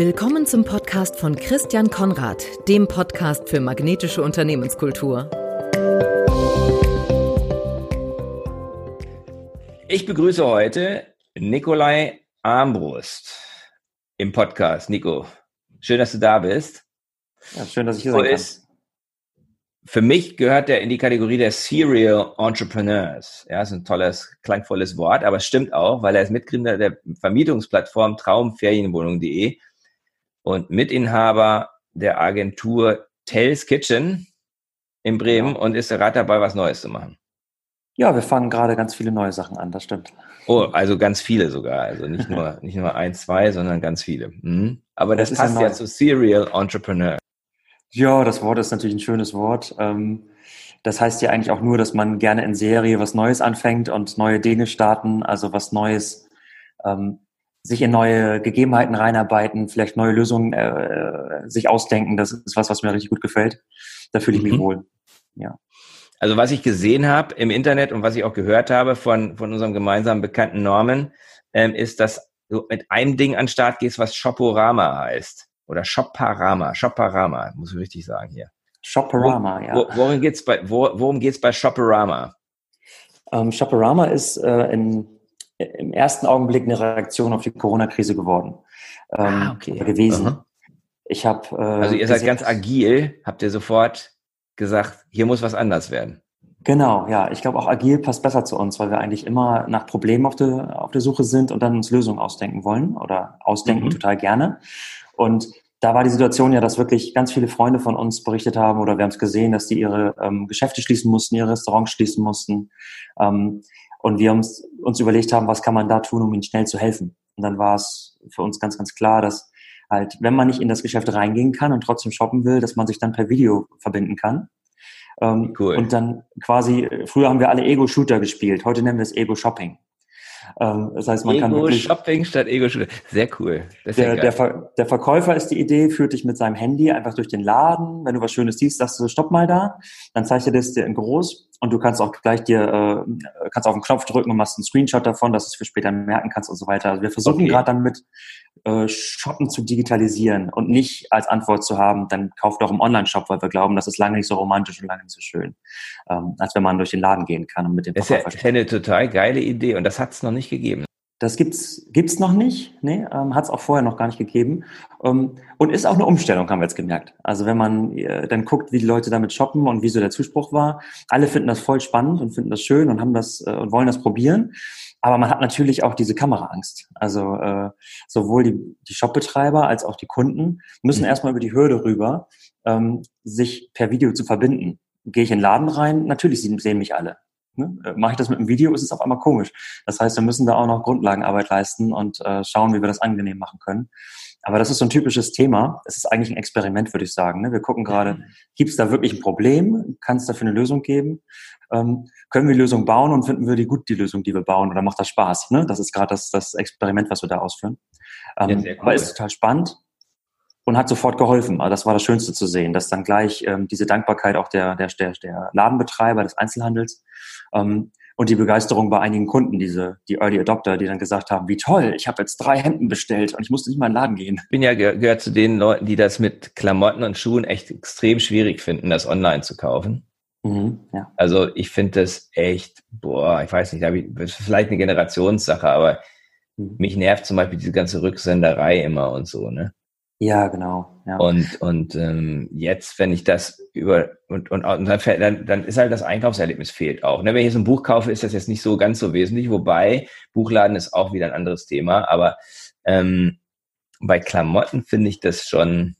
Willkommen zum Podcast von Christian Konrad, dem Podcast für magnetische Unternehmenskultur. Ich begrüße heute Nikolai Armbrust im Podcast. Nico, schön, dass du da bist. Ja, schön, dass ich hier sein kann. Für mich gehört der in die Kategorie der Serial Entrepreneurs. Ja, ist ein tolles, klangvolles Wort, aber es stimmt auch, weil er ist Mitgründer der Vermietungsplattform traumferienwohnung.de und Mitinhaber der Agentur Tell's Kitchen in Bremen und ist gerade dabei, was Neues zu machen. Ja, wir fangen gerade ganz viele neue Sachen an, das stimmt. Oh, also ganz viele sogar. Also nicht nur, nicht nur ein, zwei, sondern ganz viele. Mhm. Aber das, das passt ja zu Serial Entrepreneur. Ja, das Wort ist natürlich ein schönes Wort. Ähm, das heißt ja eigentlich auch nur, dass man gerne in Serie was Neues anfängt und neue Dinge starten, also was Neues ähm, sich in neue Gegebenheiten reinarbeiten, vielleicht neue Lösungen äh, sich ausdenken. Das ist was, was mir richtig gut gefällt. Da fühle ich mich mhm. wohl. Ja. Also was ich gesehen habe im Internet und was ich auch gehört habe von, von unserem gemeinsamen bekannten Norman, ähm, ist, dass du mit einem Ding an den Start gehst, was Shoporama heißt. Oder Shopparama. Shopparama, muss ich richtig sagen hier. Shopperama, ja. Wo, worum geht's bei, wo, worum geht's bei Shopperama? Ähm, Shopperama ist äh, in im ersten Augenblick eine Reaktion auf die Corona-Krise geworden ähm, ah, okay. gewesen. Aha. Ich habe äh, also ihr seid ganz agil, habt ihr sofort gesagt, hier muss was anders werden. Genau, ja. Ich glaube auch agil passt besser zu uns, weil wir eigentlich immer nach Problemen auf der, auf der Suche sind und dann uns Lösungen ausdenken wollen oder ausdenken mhm. total gerne. Und da war die Situation ja, dass wirklich ganz viele Freunde von uns berichtet haben oder wir haben es gesehen, dass die ihre ähm, Geschäfte schließen mussten, ihre Restaurants schließen mussten. Ähm, und wir uns, uns überlegt haben, was kann man da tun, um ihnen schnell zu helfen. Und dann war es für uns ganz, ganz klar, dass halt, wenn man nicht in das Geschäft reingehen kann und trotzdem shoppen will, dass man sich dann per Video verbinden kann. Ähm, cool. Und dann quasi, früher haben wir alle Ego-Shooter gespielt, heute nennen wir es Ego-Shopping. Ähm, das heißt, man Ego kann wirklich. Shopping statt Ego Shopping. Sehr cool. Der, der, Ver der, Verkäufer ist die Idee, führt dich mit seinem Handy einfach durch den Laden. Wenn du was Schönes siehst, sagst du, stopp mal da. Dann zeigt er das dir in groß und du kannst auch gleich dir, äh, kannst auf den Knopf drücken und machst einen Screenshot davon, dass du es für später merken kannst und so weiter. Also wir versuchen okay. gerade damit äh, Shoppen zu digitalisieren und nicht als Antwort zu haben, dann kauft doch im Online-Shop, weil wir glauben, das ist lange nicht so romantisch und lange nicht so schön, ähm, als wenn man durch den Laden gehen kann und mit dem Das ist ja eine total geile Idee und das hat es noch nicht gegeben. Das gibt's gibt's noch nicht, nee, ähm, hat es auch vorher noch gar nicht gegeben ähm, und ist auch eine Umstellung, haben wir jetzt gemerkt. Also wenn man äh, dann guckt, wie die Leute damit shoppen und wie so der Zuspruch war, alle finden das voll spannend und finden das schön und haben das äh, und wollen das probieren. Aber man hat natürlich auch diese Kameraangst. Also äh, sowohl die, die Shopbetreiber als auch die Kunden müssen mhm. erstmal über die Hürde rüber, ähm, sich per Video zu verbinden. Gehe ich in den Laden rein, natürlich sehen mich alle. Ne? Äh, mache ich das mit einem Video, ist es auf einmal komisch. Das heißt, wir müssen da auch noch Grundlagenarbeit leisten und äh, schauen, wie wir das angenehm machen können. Aber das ist so ein typisches Thema. Es ist eigentlich ein Experiment, würde ich sagen. Ne? Wir gucken gerade, gibt es da wirklich ein Problem? Kann es dafür eine Lösung geben? Ähm, können wir die Lösung bauen und finden wir die gut, die Lösung, die wir bauen? Oder macht das Spaß? Ne? Das ist gerade das, das Experiment, was wir da ausführen. Ähm, ja, cool. Aber ist total spannend und hat sofort geholfen. Also das war das Schönste zu sehen, dass dann gleich ähm, diese Dankbarkeit auch der, der, der, Ladenbetreiber des Einzelhandels ähm, und die Begeisterung bei einigen Kunden, diese die Early Adopter, die dann gesagt haben, wie toll, ich habe jetzt drei Hemden bestellt und ich musste nicht mal in den Laden gehen. Ich bin ja gehört zu den Leuten, die das mit Klamotten und Schuhen echt extrem schwierig finden, das online zu kaufen. Mhm, ja. Also ich finde das echt, boah, ich weiß nicht, das ist vielleicht eine Generationssache, aber mhm. mich nervt zum Beispiel diese ganze Rücksenderei immer und so, ne? Ja, genau. Ja. Und, und ähm, jetzt, wenn ich das über und, und, und dann, dann, ist halt das Einkaufserlebnis fehlt auch. Ne? Wenn ich jetzt ein Buch kaufe, ist das jetzt nicht so ganz so wesentlich, wobei Buchladen ist auch wieder ein anderes Thema. Aber ähm, bei Klamotten finde ich das schon,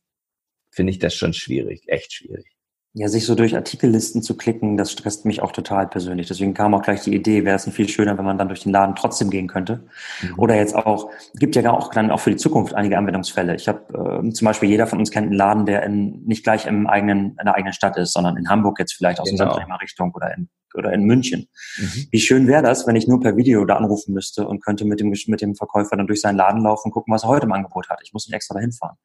finde ich das schon schwierig, echt schwierig. Ja, sich so durch Artikellisten zu klicken, das stresst mich auch total persönlich. Deswegen kam auch gleich die Idee, wäre es nicht viel schöner, wenn man dann durch den Laden trotzdem gehen könnte. Mhm. Oder jetzt auch, gibt ja auch dann auch für die Zukunft einige Anwendungsfälle. Ich habe äh, zum Beispiel, jeder von uns kennt einen Laden, der in, nicht gleich im eigenen, in der eigenen Stadt ist, sondern in Hamburg jetzt vielleicht aus genau. Richtung oder in, oder in München. Mhm. Wie schön wäre das, wenn ich nur per Video da anrufen müsste und könnte mit dem, mit dem Verkäufer dann durch seinen Laden laufen und gucken, was er heute im Angebot hat. Ich muss nicht extra dahin fahren.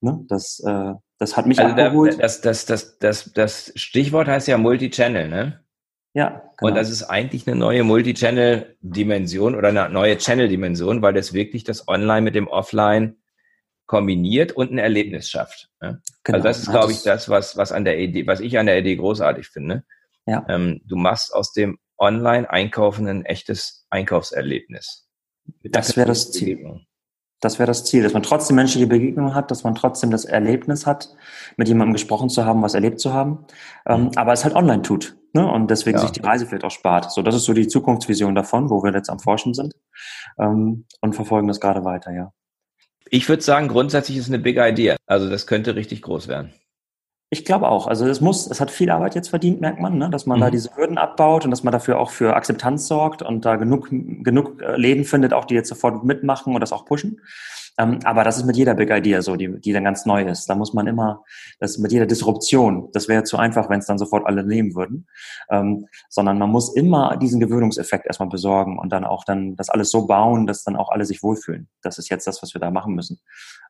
Ne? Das, äh, das hat mich also abgeholt. Das, das, das, das, das Stichwort heißt ja Multichannel, ne? Ja. Genau. Und das ist eigentlich eine neue Multichannel-Dimension oder eine neue Channel-Dimension, weil das wirklich das Online mit dem Offline kombiniert und ein Erlebnis schafft. Ne? Genau. Also das ist, glaube ich, das, was, was an der Idee, was ich an der Idee großartig finde. Ja. Ähm, du machst aus dem Online-Einkaufen ein echtes Einkaufserlebnis. Das wäre das Ziel. Das wäre das Ziel, dass man trotzdem menschliche Begegnungen hat, dass man trotzdem das Erlebnis hat, mit jemandem gesprochen zu haben, was erlebt zu haben, ähm, mhm. aber es halt online tut ne? und deswegen ja. sich die Reise vielleicht auch spart. So, das ist so die Zukunftsvision davon, wo wir jetzt am Forschen sind ähm, und verfolgen das gerade weiter, ja. Ich würde sagen, grundsätzlich ist es eine big idea. Also das könnte richtig groß werden. Ich glaube auch. Also es muss, es hat viel Arbeit jetzt verdient, merkt man, ne? dass man mhm. da diese Hürden abbaut und dass man dafür auch für Akzeptanz sorgt und da genug, genug äh, Läden findet, auch die jetzt sofort mitmachen und das auch pushen. Ähm, aber das ist mit jeder Big Idea so, die, die dann ganz neu ist. Da muss man immer, das ist mit jeder Disruption, das wäre zu einfach, wenn es dann sofort alle nehmen würden, ähm, sondern man muss immer diesen Gewöhnungseffekt erstmal besorgen und dann auch dann das alles so bauen, dass dann auch alle sich wohlfühlen. Das ist jetzt das, was wir da machen müssen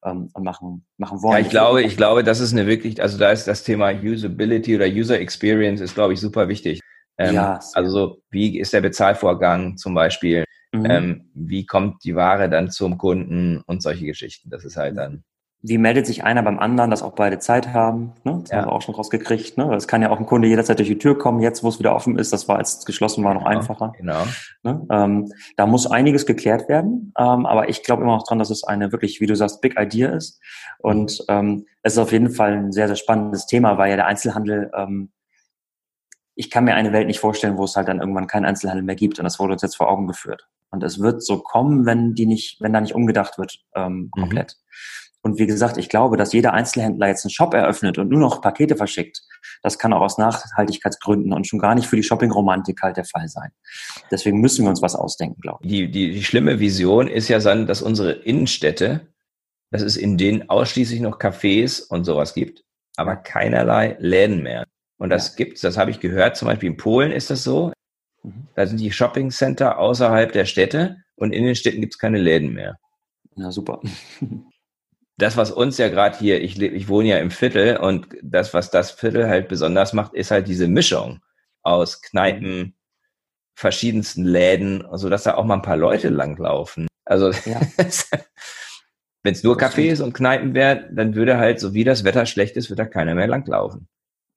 ähm, und machen, machen wollen. Ja, ich glaube, ich glaube, das ist eine wirklich, also da ist das Thema Usability oder User Experience ist, glaube ich, super wichtig. Ähm, ja, also wie ist der Bezahlvorgang zum Beispiel? Mhm. Ähm, wie kommt die Ware dann zum Kunden und solche Geschichten. Das ist halt dann. Wie meldet sich einer beim anderen, dass auch beide Zeit haben? Ne? Das ja. haben wir auch schon rausgekriegt. Ne? Es kann ja auch ein Kunde jederzeit durch die Tür kommen, jetzt wo es wieder offen ist. Das war, als es geschlossen war, noch genau. einfacher. Genau. Ne? Ähm, da muss einiges geklärt werden. Ähm, aber ich glaube immer noch dran, dass es eine wirklich, wie du sagst, Big Idea ist. Und ähm, es ist auf jeden Fall ein sehr, sehr spannendes Thema, weil ja der Einzelhandel ähm, ich kann mir eine Welt nicht vorstellen, wo es halt dann irgendwann keinen Einzelhandel mehr gibt. Und das wurde uns jetzt vor Augen geführt. Und es wird so kommen, wenn die nicht, wenn da nicht umgedacht wird, ähm, mhm. komplett. Mhm. Und wie gesagt, ich glaube, dass jeder Einzelhändler jetzt einen Shop eröffnet und nur noch Pakete verschickt. Das kann auch aus Nachhaltigkeitsgründen und schon gar nicht für die Shopping-Romantik halt der Fall sein. Deswegen müssen wir uns was ausdenken, glaube ich. Die, die, die schlimme Vision ist ja dann, dass unsere Innenstädte, dass es in denen ausschließlich noch Cafés und sowas gibt, aber keinerlei Läden mehr. Und das ja. gibt's, das habe ich gehört, zum Beispiel in Polen ist das so. Mhm. Da sind die Shopping Center außerhalb der Städte und in den Städten gibt's keine Läden mehr. Ja, super. das, was uns ja gerade hier, ich, ich wohne ja im Viertel und das, was das Viertel halt besonders macht, ist halt diese Mischung aus Kneipen, verschiedensten Läden, so dass da auch mal ein paar Leute langlaufen. Also ja. wenn es nur Cafés und Kneipen wären, dann würde halt, so wie das Wetter schlecht ist, wird da keiner mehr langlaufen.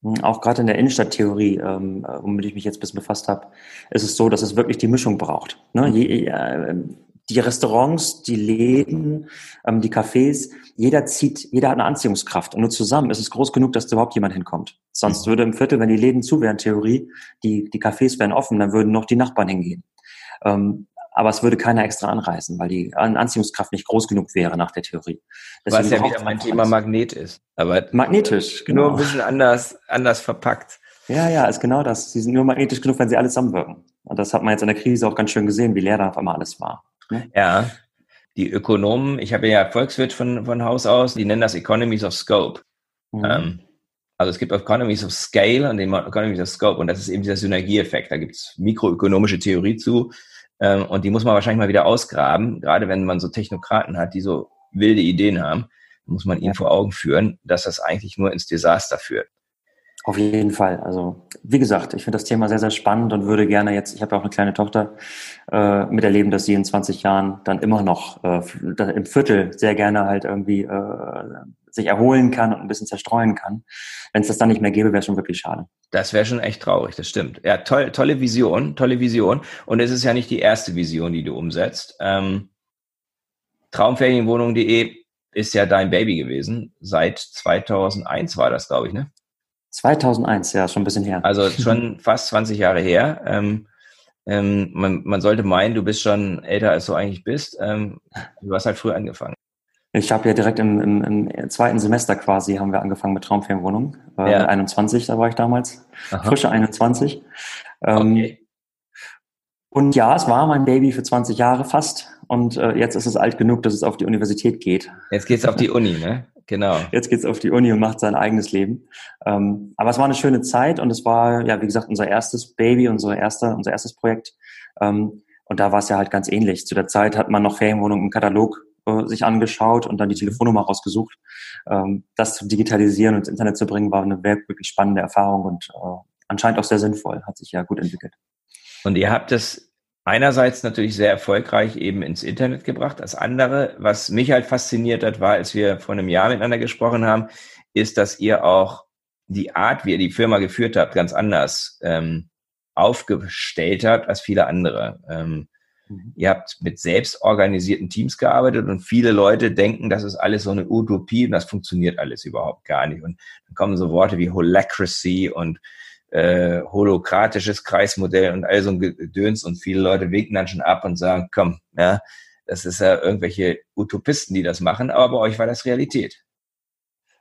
Hm, auch gerade in der Innenstadttheorie, ähm, womit ich mich jetzt ein bisschen befasst habe, ist es so, dass es wirklich die Mischung braucht. Ne? Je, äh, die Restaurants, die Läden, ähm, die Cafés, jeder zieht, jeder hat eine Anziehungskraft. Und nur zusammen ist es groß genug, dass da überhaupt jemand hinkommt. Sonst mhm. würde im Viertel, wenn die Läden zu wären, Theorie, die, die Cafés wären offen, dann würden noch die Nachbarn hingehen. Ähm, aber es würde keiner extra anreisen, weil die Anziehungskraft nicht groß genug wäre nach der Theorie. Deswegen Was ja wieder mein Thema Magnet ist. Aber magnetisch, genau. Nur ein bisschen anders, anders verpackt. Ja, ja, ist genau das. Sie sind nur magnetisch genug, wenn sie alle zusammenwirken. Und das hat man jetzt in der Krise auch ganz schön gesehen, wie leer da auf einmal alles war. Ne? Ja, die Ökonomen, ich habe ja Volkswirt von, von Haus aus, die nennen das Economies of Scope. Mhm. Ähm, also es gibt Economies of Scale und Economies of Scope und das ist eben dieser Synergieeffekt. Da gibt es mikroökonomische Theorie zu, ähm, und die muss man wahrscheinlich mal wieder ausgraben, gerade wenn man so Technokraten hat, die so wilde Ideen haben, muss man ihnen vor Augen führen, dass das eigentlich nur ins Desaster führt. Auf jeden Fall. Also wie gesagt, ich finde das Thema sehr, sehr spannend und würde gerne jetzt, ich habe ja auch eine kleine Tochter, äh, miterleben, dass sie in 20 Jahren dann immer noch äh, im Viertel sehr gerne halt irgendwie äh, sich erholen kann und ein bisschen zerstreuen kann. Wenn es das dann nicht mehr gäbe, wäre schon wirklich schade. Das wäre schon echt traurig, das stimmt. Ja, toll, tolle Vision, tolle Vision. Und es ist ja nicht die erste Vision, die du umsetzt. Ähm, Traumferienwohnung.de ist ja dein Baby gewesen. Seit 2001 war das, glaube ich, ne? 2001, ja, schon ein bisschen her. Also schon fast 20 Jahre her. Ähm, ähm, man, man, sollte meinen, du bist schon älter, als du eigentlich bist. Ähm, du hast halt früh angefangen. Ich habe ja direkt im, im, im, zweiten Semester quasi haben wir angefangen mit Traumferienwohnung. Äh, ja. 21, da war ich damals. Aha. Frische 21. Ähm, okay. Und ja, es war mein Baby für 20 Jahre fast. Und äh, jetzt ist es alt genug, dass es auf die Universität geht. Jetzt geht's auf die Uni, ne? Genau. Jetzt geht's auf die Uni und macht sein eigenes Leben. Ähm, aber es war eine schöne Zeit und es war, ja, wie gesagt, unser erstes Baby, unser erster, unser erstes Projekt. Ähm, und da war es ja halt ganz ähnlich. Zu der Zeit hat man noch Ferienwohnungen im Katalog äh, sich angeschaut und dann die Telefonnummer rausgesucht. Ähm, das zu digitalisieren und ins Internet zu bringen, war eine wirklich spannende Erfahrung und äh, anscheinend auch sehr sinnvoll, hat sich ja gut entwickelt. Und ihr habt es einerseits natürlich sehr erfolgreich eben ins Internet gebracht. Das andere, was mich halt fasziniert hat, war, als wir vor einem Jahr miteinander gesprochen haben, ist, dass ihr auch die Art, wie ihr die Firma geführt habt, ganz anders ähm, aufgestellt habt als viele andere. Ähm, mhm. Ihr habt mit selbstorganisierten Teams gearbeitet und viele Leute denken, das ist alles so eine Utopie und das funktioniert alles überhaupt gar nicht. Und dann kommen so Worte wie Holacracy und äh, holokratisches Kreismodell und all so ein Gedöns und viele Leute winken dann schon ab und sagen, komm, ja, das ist ja irgendwelche Utopisten, die das machen, aber bei euch war das Realität.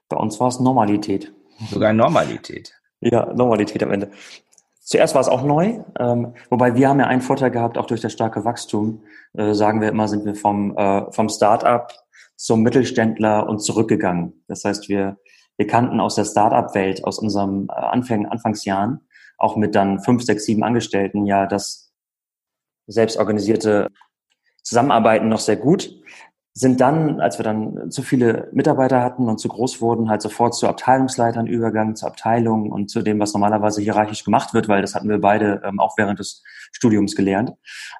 Bei uns war es Normalität. Sogar Normalität. Ja, Normalität am Ende. Zuerst war es auch neu, ähm, wobei wir haben ja einen Vorteil gehabt, auch durch das starke Wachstum, äh, sagen wir immer, sind wir vom, äh, vom Start-up zum Mittelständler und zurückgegangen. Das heißt, wir wir kannten aus der Startup-Welt, aus unserem äh, Anfang, Anfangsjahren, auch mit dann fünf, sechs, sieben Angestellten, ja, das selbstorganisierte Zusammenarbeiten noch sehr gut, sind dann, als wir dann zu viele Mitarbeiter hatten und zu groß wurden, halt sofort zu Abteilungsleitern übergegangen, zu Abteilungen und zu dem, was normalerweise hierarchisch gemacht wird, weil das hatten wir beide ähm, auch während des Studiums gelernt.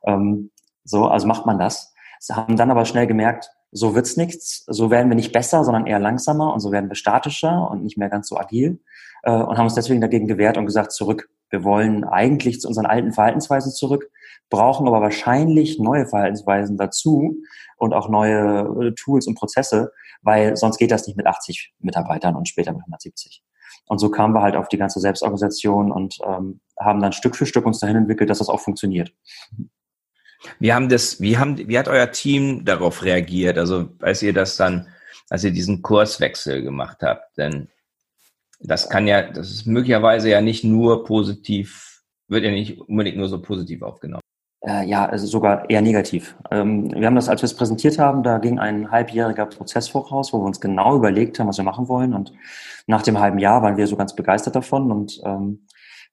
Ähm, so, also macht man das. Sie haben dann aber schnell gemerkt, so wird's nichts, so werden wir nicht besser, sondern eher langsamer und so werden wir statischer und nicht mehr ganz so agil äh, und haben uns deswegen dagegen gewehrt und gesagt, zurück. Wir wollen eigentlich zu unseren alten Verhaltensweisen zurück, brauchen aber wahrscheinlich neue Verhaltensweisen dazu und auch neue äh, Tools und Prozesse, weil sonst geht das nicht mit 80 Mitarbeitern und später mit 170. Und so kamen wir halt auf die ganze Selbstorganisation und ähm, haben dann Stück für Stück uns dahin entwickelt, dass das auch funktioniert. Wie haben das, wie haben, wie hat euer Team darauf reagiert? Also, als ihr das dann, als ihr diesen Kurswechsel gemacht habt, denn das kann ja, das ist möglicherweise ja nicht nur positiv, wird ja nicht unbedingt nur so positiv aufgenommen. Äh, ja, also sogar eher negativ. Ähm, wir haben das, als wir es präsentiert haben, da ging ein halbjähriger Prozess voraus, wo wir uns genau überlegt haben, was wir machen wollen. Und nach dem halben Jahr waren wir so ganz begeistert davon und ähm,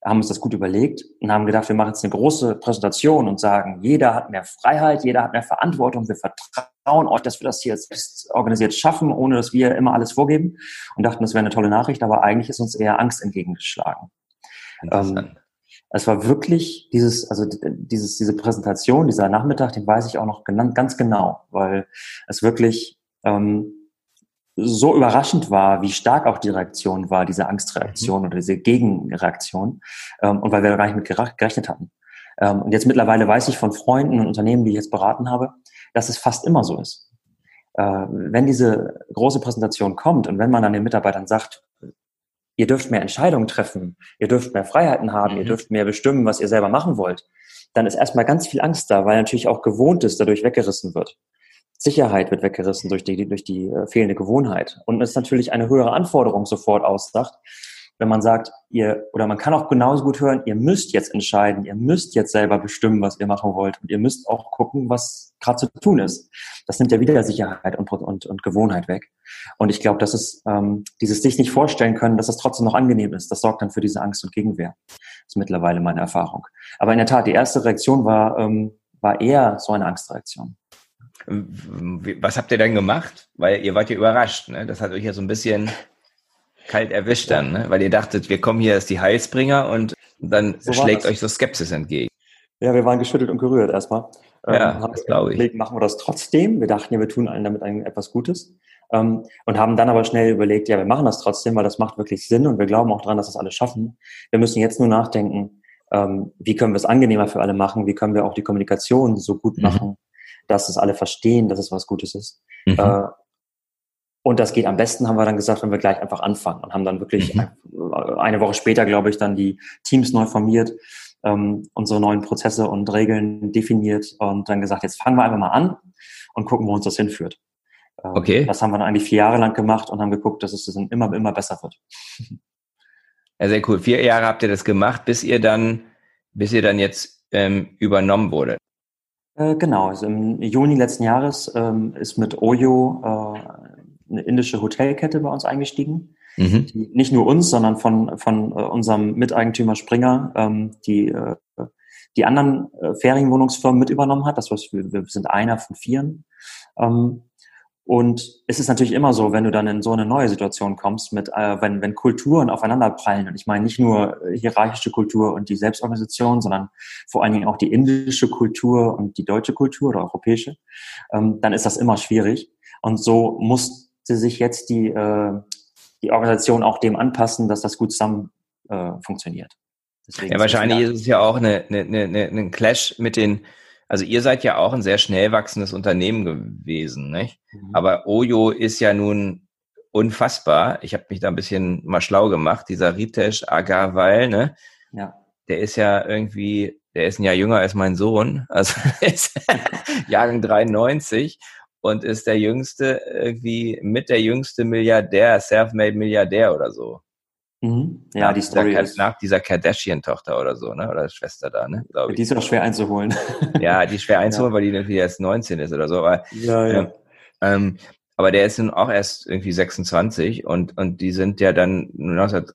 haben uns das gut überlegt und haben gedacht, wir machen jetzt eine große Präsentation und sagen, jeder hat mehr Freiheit, jeder hat mehr Verantwortung, wir vertrauen euch, dass wir das hier selbst organisiert schaffen, ohne dass wir immer alles vorgeben und dachten, das wäre eine tolle Nachricht, aber eigentlich ist uns eher Angst entgegengeschlagen. Ähm, es war wirklich dieses, also dieses, diese Präsentation, dieser Nachmittag, den weiß ich auch noch ganz genau, weil es wirklich ähm, so überraschend war, wie stark auch die Reaktion war, diese Angstreaktion mhm. oder diese Gegenreaktion, ähm, und weil wir da gar nicht mit gerechnet hatten. Ähm, und jetzt mittlerweile weiß ich von Freunden und Unternehmen, die ich jetzt beraten habe, dass es fast immer so ist. Äh, wenn diese große Präsentation kommt und wenn man dann den Mitarbeitern sagt, ihr dürft mehr Entscheidungen treffen, ihr dürft mehr Freiheiten haben, mhm. ihr dürft mehr bestimmen, was ihr selber machen wollt, dann ist erstmal ganz viel Angst da, weil natürlich auch Gewohntes dadurch weggerissen wird. Sicherheit wird weggerissen durch die, durch die äh, fehlende Gewohnheit. Und es ist natürlich eine höhere Anforderung sofort ausdacht, wenn man sagt, ihr, oder man kann auch genauso gut hören, ihr müsst jetzt entscheiden, ihr müsst jetzt selber bestimmen, was ihr machen wollt und ihr müsst auch gucken, was gerade zu tun ist. Das nimmt ja wieder Sicherheit und, und, und Gewohnheit weg. Und ich glaube, dass es ähm, dieses sich nicht vorstellen können, dass es trotzdem noch angenehm ist, das sorgt dann für diese Angst und Gegenwehr. Das ist mittlerweile meine Erfahrung. Aber in der Tat, die erste Reaktion war, ähm, war eher so eine Angstreaktion. Was habt ihr denn gemacht? Weil ihr wart ja überrascht. Ne? Das hat euch ja so ein bisschen kalt erwischt dann, ne? weil ihr dachtet, wir kommen hier als die Heilsbringer und dann so schlägt euch so Skepsis entgegen. Ja, wir waren geschüttelt und gerührt erstmal. Ja, ähm, das glaube ich. Machen wir das trotzdem? Wir dachten ja, wir tun allen damit etwas Gutes. Ähm, und haben dann aber schnell überlegt, ja, wir machen das trotzdem, weil das macht wirklich Sinn und wir glauben auch dran, dass das alle schaffen. Wir müssen jetzt nur nachdenken, ähm, wie können wir es angenehmer für alle machen, wie können wir auch die Kommunikation so gut mhm. machen, dass es alle verstehen, dass es was Gutes ist. Mhm. Äh, und das geht am besten, haben wir dann gesagt, wenn wir gleich einfach anfangen und haben dann wirklich mhm. eine Woche später, glaube ich, dann die Teams neu formiert, ähm, unsere neuen Prozesse und Regeln definiert und dann gesagt, jetzt fangen wir einfach mal an und gucken, wo uns das hinführt. Ähm, okay. Das haben wir dann eigentlich vier Jahre lang gemacht und haben geguckt, dass es dann immer, immer besser wird. Ja, sehr cool. Vier Jahre habt ihr das gemacht, bis ihr dann, bis ihr dann jetzt ähm, übernommen wurde. Äh, genau, also im Juni letzten Jahres ähm, ist mit Oyo äh, eine indische Hotelkette bei uns eingestiegen, mhm. die nicht nur uns, sondern von, von äh, unserem Miteigentümer Springer, ähm, die äh, die anderen äh, Ferienwohnungsfirmen mit übernommen hat. Das heißt, wir, wir sind einer von vieren. Ähm, Und es ist natürlich immer so, wenn du dann in so eine neue Situation kommst, mit, äh, wenn, wenn Kulturen aufeinander prallen, und ich meine nicht nur äh, hierarchische Kultur und die Selbstorganisation, sondern vor allen Dingen auch die indische Kultur und die deutsche Kultur oder europäische, ähm, dann ist das immer schwierig. Und so musste sich jetzt die, äh, die Organisation auch dem anpassen, dass das gut zusammen äh, funktioniert. Deswegen ja, wahrscheinlich ist es ja auch eine, eine, eine, ein Clash mit den, also ihr seid ja auch ein sehr schnell wachsendes Unternehmen gewesen, nicht? Mhm. Aber Oyo ist ja nun unfassbar. Ich habe mich da ein bisschen mal schlau gemacht. Dieser Ritesh Agarwal, ne? Ja. Der ist ja irgendwie, der ist ein Jahr jünger als mein Sohn, also ist Jahrgang 93 und ist der jüngste, irgendwie mit der jüngste Milliardär, Self-Made Milliardär oder so. Mhm. Ja, nach die Story dieser, ist. Nach dieser Kardashian-Tochter oder so, ne? Oder Schwester da, ne? Glaube ich. Die ist auch schwer einzuholen. Ja, die ist schwer einzuholen, ja. weil die irgendwie erst 19 ist oder so. Aber, ja, ja. Ähm, aber der ist nun auch erst irgendwie 26 und, und die sind ja dann 19,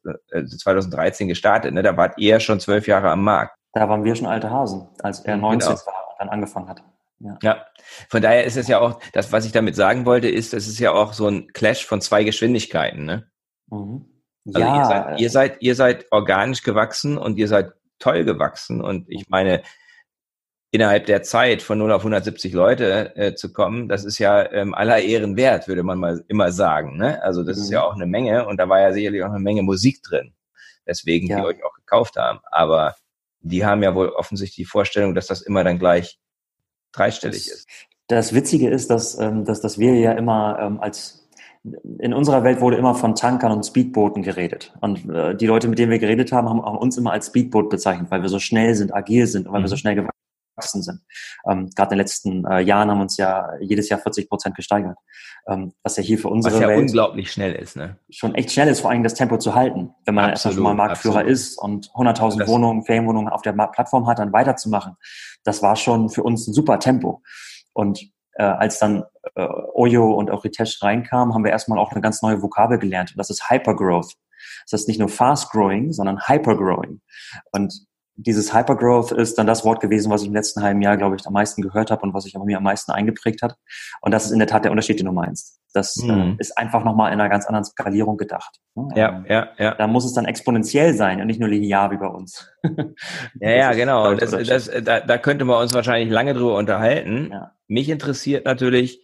2013 äh, gestartet, ne? Da wart ihr schon zwölf Jahre am Markt. Da waren wir schon alte Hasen, als er 19 genau. war und dann angefangen hat. Ja. ja, von daher ist es ja auch, das, was ich damit sagen wollte, ist, es ist ja auch so ein Clash von zwei Geschwindigkeiten, ne? Mhm. Also ja. ihr, seid, ihr, seid, ihr seid organisch gewachsen und ihr seid toll gewachsen. Und ich meine, innerhalb der Zeit von 0 auf 170 Leute äh, zu kommen, das ist ja ähm, aller Ehren wert, würde man mal immer sagen. Ne? Also das mhm. ist ja auch eine Menge und da war ja sicherlich auch eine Menge Musik drin, weswegen ja. die euch auch gekauft haben. Aber die haben ja wohl offensichtlich die Vorstellung, dass das immer dann gleich dreistellig das, ist. Das Witzige ist, dass, ähm, dass, dass wir ja immer ähm, als in unserer Welt wurde immer von Tankern und Speedbooten geredet. Und äh, die Leute, mit denen wir geredet haben, haben, uns immer als Speedboot bezeichnet, weil wir so schnell sind, agil sind und weil mhm. wir so mhm. schnell gewachsen sind. Ähm, Gerade in den letzten äh, Jahren haben wir uns ja jedes Jahr 40 Prozent gesteigert. Ähm, was ja hier für unsere was ja Welt unglaublich schnell ist, ne? Schon echt schnell ist, vor allem das Tempo zu halten. Wenn man erstmal schon mal Marktführer absolut. ist und 100.000 Wohnungen, Ferienwohnungen auf der Plattform hat, dann weiterzumachen. Das war schon für uns ein super Tempo. Und äh, als dann äh, Oyo und auch Ritesh reinkamen, haben wir erstmal auch eine ganz neue Vokabel gelernt. Und das ist Hypergrowth. Das ist nicht nur fast growing, sondern hypergrowing. Und dieses Hypergrowth ist dann das Wort gewesen, was ich im letzten halben Jahr, glaube ich, am meisten gehört habe und was sich aber mir am meisten eingeprägt hat. Und das ist in der Tat der Unterschied, den du meinst. Das äh, mhm. äh, ist einfach nochmal in einer ganz anderen Skalierung gedacht. Ja, ähm, ja, ja. Da muss es dann exponentiell sein und nicht nur linear wie bei uns. ja, ja, genau. Das, das, da, da könnte man uns wahrscheinlich lange drüber unterhalten. Ja. Mich interessiert natürlich,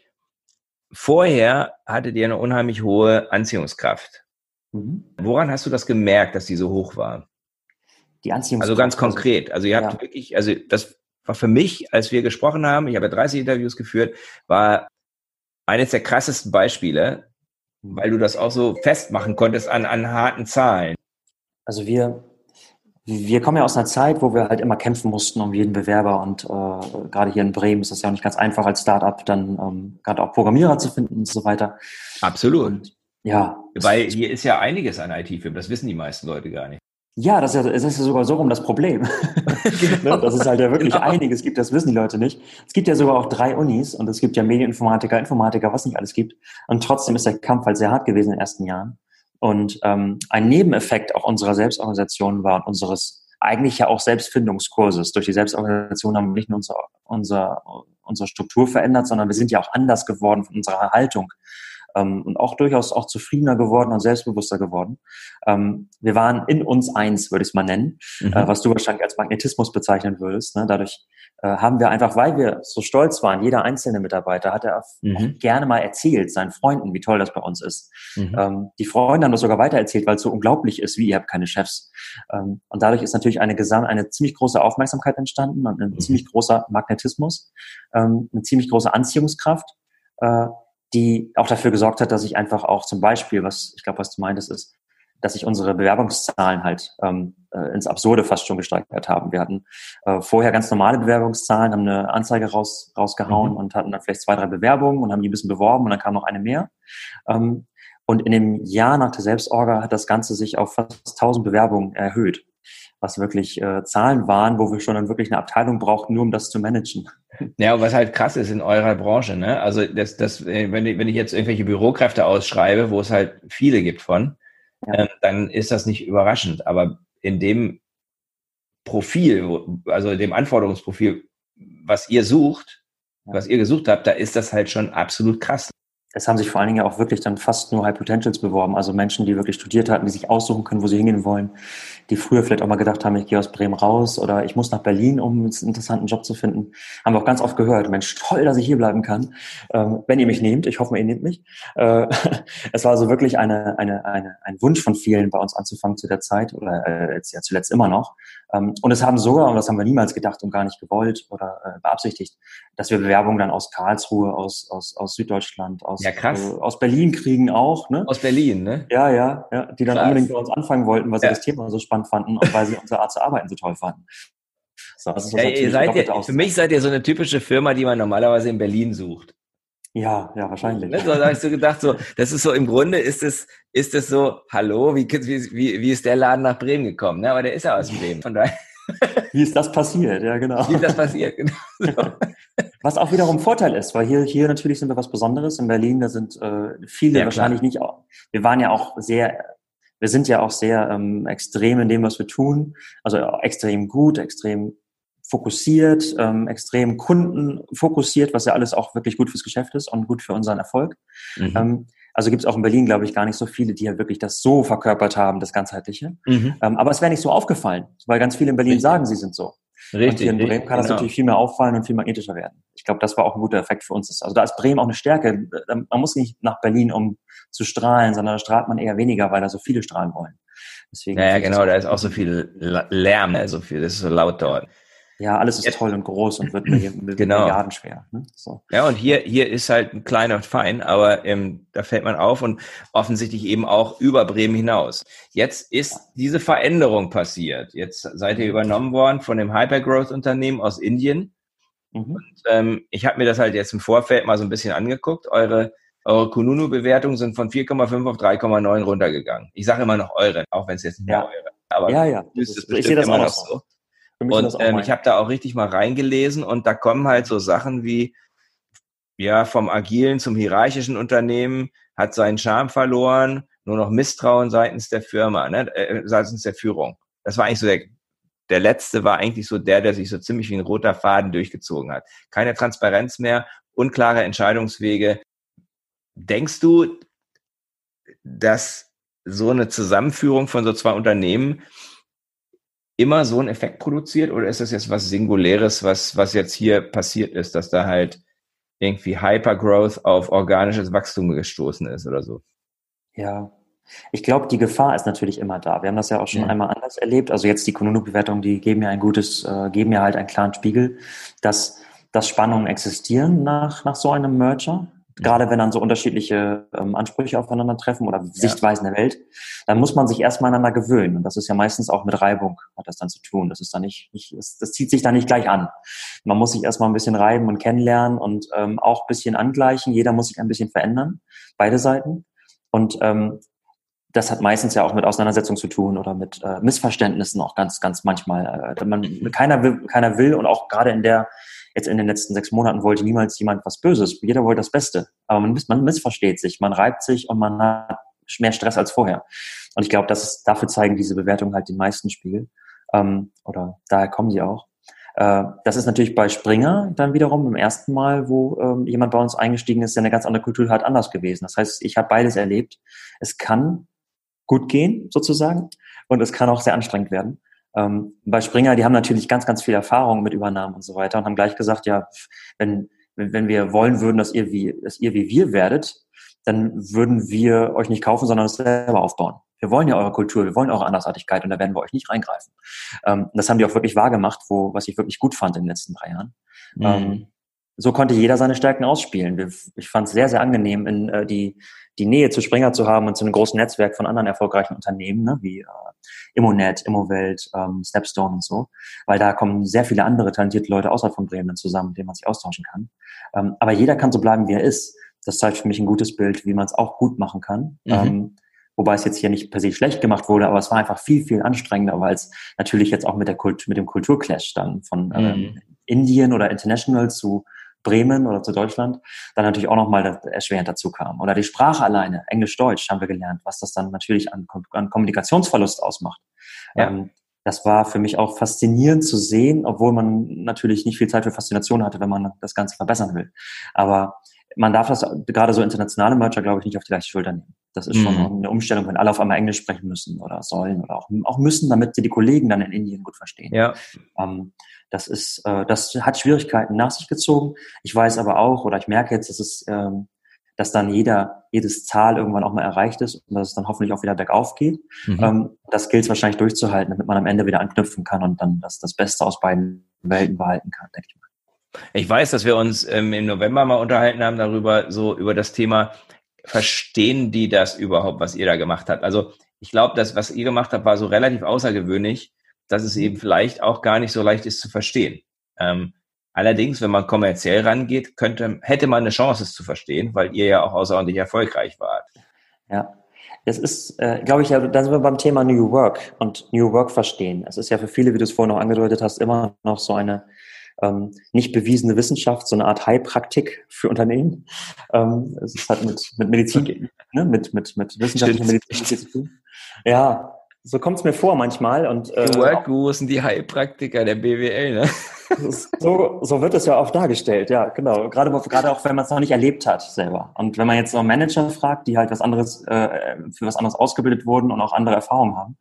vorher hattet ihr eine unheimlich hohe Anziehungskraft. Mhm. Woran hast du das gemerkt, dass die so hoch war? Die Anziehungskraft. Also ganz konkret. Also ihr habt ja. wirklich, also das war für mich, als wir gesprochen haben, ich habe ja 30 Interviews geführt, war eines der krassesten Beispiele, weil du das auch so festmachen konntest an, an harten Zahlen. Also wir, wir kommen ja aus einer Zeit, wo wir halt immer kämpfen mussten um jeden Bewerber und äh, gerade hier in Bremen ist das ja auch nicht ganz einfach als Startup dann ähm, gerade auch Programmierer zu finden und so weiter. Absolut. Und, ja. Weil hier ist ja einiges an IT-Firmen, das wissen die meisten Leute gar nicht. Ja, das ist ja, das ist ja sogar so rum das Problem. genau. Das ist halt ja wirklich genau. einiges gibt, das wissen die Leute nicht. Es gibt ja sogar auch drei Unis und es gibt ja Medieninformatiker, Informatiker, was nicht alles gibt. Und trotzdem ist der Kampf halt sehr hart gewesen in den ersten Jahren. Und ähm, ein Nebeneffekt auch unserer Selbstorganisation war und unseres eigentlich ja auch Selbstfindungskurses. Durch die Selbstorganisation haben wir nicht nur unser, unser, unsere Struktur verändert, sondern wir sind ja auch anders geworden von unserer Haltung ähm, und auch durchaus auch zufriedener geworden und selbstbewusster geworden. Ähm, wir waren in uns eins, würde ich es mal nennen, mhm. äh, was du wahrscheinlich als Magnetismus bezeichnen würdest. Ne? Dadurch äh, haben wir einfach, weil wir so stolz waren, jeder einzelne Mitarbeiter hat er mhm. gerne mal erzählt, seinen Freunden, wie toll das bei uns ist. Mhm. Ähm, die Freunde haben das sogar weitererzählt, weil es so unglaublich ist, wie ihr habt keine Chefs. Ähm, und dadurch ist natürlich eine, Gesam eine ziemlich große Aufmerksamkeit entstanden und ein mhm. ziemlich großer Magnetismus, ähm, eine ziemlich große Anziehungskraft. Äh, die auch dafür gesorgt hat, dass ich einfach auch zum Beispiel, was ich glaube, was du meintest, ist, dass sich unsere Bewerbungszahlen halt ähm, äh, ins Absurde fast schon gesteigert haben. Wir hatten äh, vorher ganz normale Bewerbungszahlen, haben eine Anzeige raus, rausgehauen mhm. und hatten dann vielleicht zwei, drei Bewerbungen und haben die ein bisschen beworben und dann kam noch eine mehr. Ähm, und in dem Jahr nach der Selbstorga hat das Ganze sich auf fast 1000 Bewerbungen erhöht was wirklich äh, Zahlen waren, wo wir schon dann wirklich eine Abteilung brauchten, nur um das zu managen. Ja, was halt krass ist in eurer Branche, ne? Also das, das, äh, wenn ich, wenn ich jetzt irgendwelche Bürokräfte ausschreibe, wo es halt viele gibt von, ja. ähm, dann ist das nicht überraschend. Aber in dem Profil, also dem Anforderungsprofil, was ihr sucht, ja. was ihr gesucht habt, da ist das halt schon absolut krass. Es haben sich vor allen Dingen auch wirklich dann fast nur High Potentials beworben, also Menschen, die wirklich studiert hatten, die sich aussuchen können, wo sie hingehen wollen, die früher vielleicht auch mal gedacht haben, ich gehe aus Bremen raus oder ich muss nach Berlin, um einen interessanten Job zu finden. Haben wir auch ganz oft gehört, Mensch, toll, dass ich hier bleiben kann, ähm, wenn ihr mich nehmt. Ich hoffe, ihr nehmt mich. Äh, es war also wirklich eine, eine, eine, ein Wunsch von vielen, bei uns anzufangen zu der Zeit oder äh, jetzt ja zuletzt immer noch. Ähm, und es haben sogar, und das haben wir niemals gedacht und gar nicht gewollt oder äh, beabsichtigt, dass wir Bewerbungen dann aus Karlsruhe, aus, aus, aus Süddeutschland, aus, ja. Äh, aus Berlin kriegen auch. Ne? Aus Berlin, ne? Ja, ja, ja, die dann krass. unbedingt bei uns anfangen wollten, weil sie ja. das Thema so spannend fanden und weil sie unsere Art zu arbeiten so toll fanden. So, ja, ihr seid ja, für mich seid ihr so eine typische Firma, die man normalerweise in Berlin sucht. Ja, ja, wahrscheinlich. Ne, so hast du gedacht, so, das ist so, im Grunde ist es, ist es so, hallo, wie, wie, wie ist der Laden nach Bremen gekommen? Ne? Aber der ist ja aus Bremen, von daher. Wie ist das passiert? Ja, genau. Wie ist das passiert? Genau. Was auch wiederum Vorteil ist, weil hier, hier natürlich sind wir was Besonderes. In Berlin, da sind äh, viele ja, wahrscheinlich nicht. Auch, wir waren ja auch sehr, wir sind ja auch sehr ähm, extrem in dem, was wir tun. Also extrem gut, extrem fokussiert, ähm, extrem kundenfokussiert, was ja alles auch wirklich gut fürs Geschäft ist und gut für unseren Erfolg. Mhm. Ähm, also gibt es auch in Berlin, glaube ich, gar nicht so viele, die ja wirklich das so verkörpert haben, das Ganzheitliche. Mhm. Ähm, aber es wäre nicht so aufgefallen, weil ganz viele in Berlin richtig. sagen, sie sind so. Richtig. Und hier in Bremen richtig, kann das genau. natürlich viel mehr auffallen und viel magnetischer werden. Ich glaube, das war auch ein guter Effekt für uns. Also da ist Bremen auch eine Stärke. Man muss nicht nach Berlin, um zu strahlen, sondern da strahlt man eher weniger, weil da so viele strahlen wollen. Deswegen ja, ja genau, da ist auch so viel Lärm, so also viel, das ist so laut dort. Ja, alles ist toll und groß und wird mit genau. Milliarden schwer. Ne? So. Ja, und hier, hier ist halt ein kleiner und fein, aber ähm, da fällt man auf und offensichtlich eben auch über Bremen hinaus. Jetzt ist diese Veränderung passiert. Jetzt seid ihr übernommen worden von dem Hypergrowth-Unternehmen aus Indien. Mhm. Und ähm, ich habe mir das halt jetzt im Vorfeld mal so ein bisschen angeguckt. Eure eure Kununu-Bewertungen sind von 4,5 auf 3,9 runtergegangen. Ich sage immer noch eure, auch wenn es jetzt nicht ja. mehr eure. Aber ja, ja. ist es ich sehe das immer noch so. Und ähm, ich habe da auch richtig mal reingelesen und da kommen halt so Sachen wie, ja, vom agilen zum hierarchischen Unternehmen, hat seinen Charme verloren, nur noch Misstrauen seitens der Firma, ne, äh, seitens der Führung. Das war eigentlich so der, der letzte war eigentlich so der, der sich so ziemlich wie ein roter Faden durchgezogen hat. Keine Transparenz mehr, unklare Entscheidungswege. Denkst du, dass so eine Zusammenführung von so zwei Unternehmen immer so einen Effekt produziert oder ist das jetzt was Singuläres, was, was jetzt hier passiert ist, dass da halt irgendwie Hypergrowth auf organisches Wachstum gestoßen ist oder so? Ja, ich glaube, die Gefahr ist natürlich immer da. Wir haben das ja auch schon ja. einmal anders erlebt. Also jetzt die Konunu-Bewertungen, die geben ja ein gutes, äh, geben ja halt einen klaren Spiegel, dass, dass Spannungen existieren nach, nach so einem Merger. Gerade wenn dann so unterschiedliche ähm, Ansprüche aufeinandertreffen oder ja. Sichtweisen der Welt, dann muss man sich erstmal aneinander gewöhnen. Und das ist ja meistens auch mit Reibung, hat das dann zu tun. Das ist dann nicht, nicht das, das zieht sich dann nicht gleich an. Man muss sich erstmal ein bisschen reiben und kennenlernen und ähm, auch ein bisschen angleichen. Jeder muss sich ein bisschen verändern, beide Seiten. Und ähm, das hat meistens ja auch mit Auseinandersetzungen zu tun oder mit äh, Missverständnissen auch ganz, ganz manchmal. Äh, man, keiner will, keiner will und auch gerade in der Jetzt in den letzten sechs Monaten wollte niemals jemand was Böses. Jeder wollte das Beste. Aber man, man missversteht sich, man reibt sich und man hat mehr Stress als vorher. Und ich glaube, das ist, dafür zeigen diese Bewertungen halt den meisten Spiegel. Ähm, oder daher kommen sie auch. Äh, das ist natürlich bei Springer dann wiederum im ersten Mal, wo ähm, jemand bei uns eingestiegen ist, der eine ganz andere Kultur hat, anders gewesen. Das heißt, ich habe beides erlebt. Es kann gut gehen, sozusagen, und es kann auch sehr anstrengend werden. Ähm, bei Springer, die haben natürlich ganz, ganz viel Erfahrung mit Übernahmen und so weiter und haben gleich gesagt, ja, wenn, wenn wir wollen würden, dass ihr wie, dass ihr wie wir werdet, dann würden wir euch nicht kaufen, sondern es selber aufbauen. Wir wollen ja eure Kultur, wir wollen eure Andersartigkeit und da werden wir euch nicht reingreifen. Ähm, das haben die auch wirklich wahrgemacht, wo, was ich wirklich gut fand in den letzten drei Jahren. Mhm. Ähm, so konnte jeder seine Stärken ausspielen. Ich fand es sehr, sehr angenehm, in äh, die, die Nähe zu Springer zu haben und zu einem großen Netzwerk von anderen erfolgreichen Unternehmen, ne, wie äh, Immonet, Immowelt, ähm, Stepstone und so, weil da kommen sehr viele andere talentierte Leute außerhalb von Bremen zusammen, mit denen man sich austauschen kann. Ähm, aber jeder kann so bleiben, wie er ist. Das zeigt für mich ein gutes Bild, wie man es auch gut machen kann. Mhm. Ähm, wobei es jetzt hier nicht per se schlecht gemacht wurde, aber es war einfach viel, viel anstrengender, weil es natürlich jetzt auch mit, der Kult, mit dem Kulturclash dann von ähm, mhm. Indien oder International zu Bremen oder zu Deutschland, dann natürlich auch nochmal erschwerend dazu kam. Oder die Sprache alleine, Englisch-Deutsch haben wir gelernt, was das dann natürlich an, an Kommunikationsverlust ausmacht. Ja. Ähm, das war für mich auch faszinierend zu sehen, obwohl man natürlich nicht viel Zeit für Faszination hatte, wenn man das Ganze verbessern will. Aber man darf das gerade so internationale Merger, glaube ich, nicht auf die leichte Schulter nehmen. Das ist schon mhm. eine Umstellung, wenn alle auf einmal Englisch sprechen müssen oder sollen oder auch, auch müssen, damit sie die Kollegen dann in Indien gut verstehen. Ja. Ähm, das ist, äh, das hat Schwierigkeiten nach sich gezogen. Ich weiß aber auch, oder ich merke jetzt, dass es, ähm, dass dann jeder, jedes Zahl irgendwann auch mal erreicht ist und dass es dann hoffentlich auch wieder bergauf geht. Mhm. Ähm, das gilt es wahrscheinlich durchzuhalten, damit man am Ende wieder anknüpfen kann und dann das, das Beste aus beiden Welten behalten kann, denke ich mal. Ich weiß, dass wir uns ähm, im November mal unterhalten haben darüber, so über das Thema, verstehen die das überhaupt, was ihr da gemacht habt? Also ich glaube, das, was ihr gemacht habt, war so relativ außergewöhnlich, dass es eben vielleicht auch gar nicht so leicht ist zu verstehen. Ähm, allerdings, wenn man kommerziell rangeht, könnte, hätte man eine Chance, es zu verstehen, weil ihr ja auch außerordentlich erfolgreich wart. Ja, das ist, äh, glaube ich, ja, da sind wir beim Thema New Work und New Work verstehen. Es ist ja für viele, wie du es vorhin noch angedeutet hast, immer noch so eine ähm, nicht bewiesene Wissenschaft, so eine Art Heilpraktik für Unternehmen. Ähm, es ist halt mit, mit Medizin, ne, mit, mit, mit wissenschaftlicher Medizin zu tun. Ja, so kommt es mir vor manchmal. Und, äh, die Work-Gurus sind die Heilpraktiker der BWL, ne? So, so wird es ja oft dargestellt, ja, genau. Gerade, gerade auch, wenn man es noch nicht erlebt hat selber. Und wenn man jetzt so Manager fragt, die halt was anderes, äh, für was anderes ausgebildet wurden und auch andere Erfahrungen haben,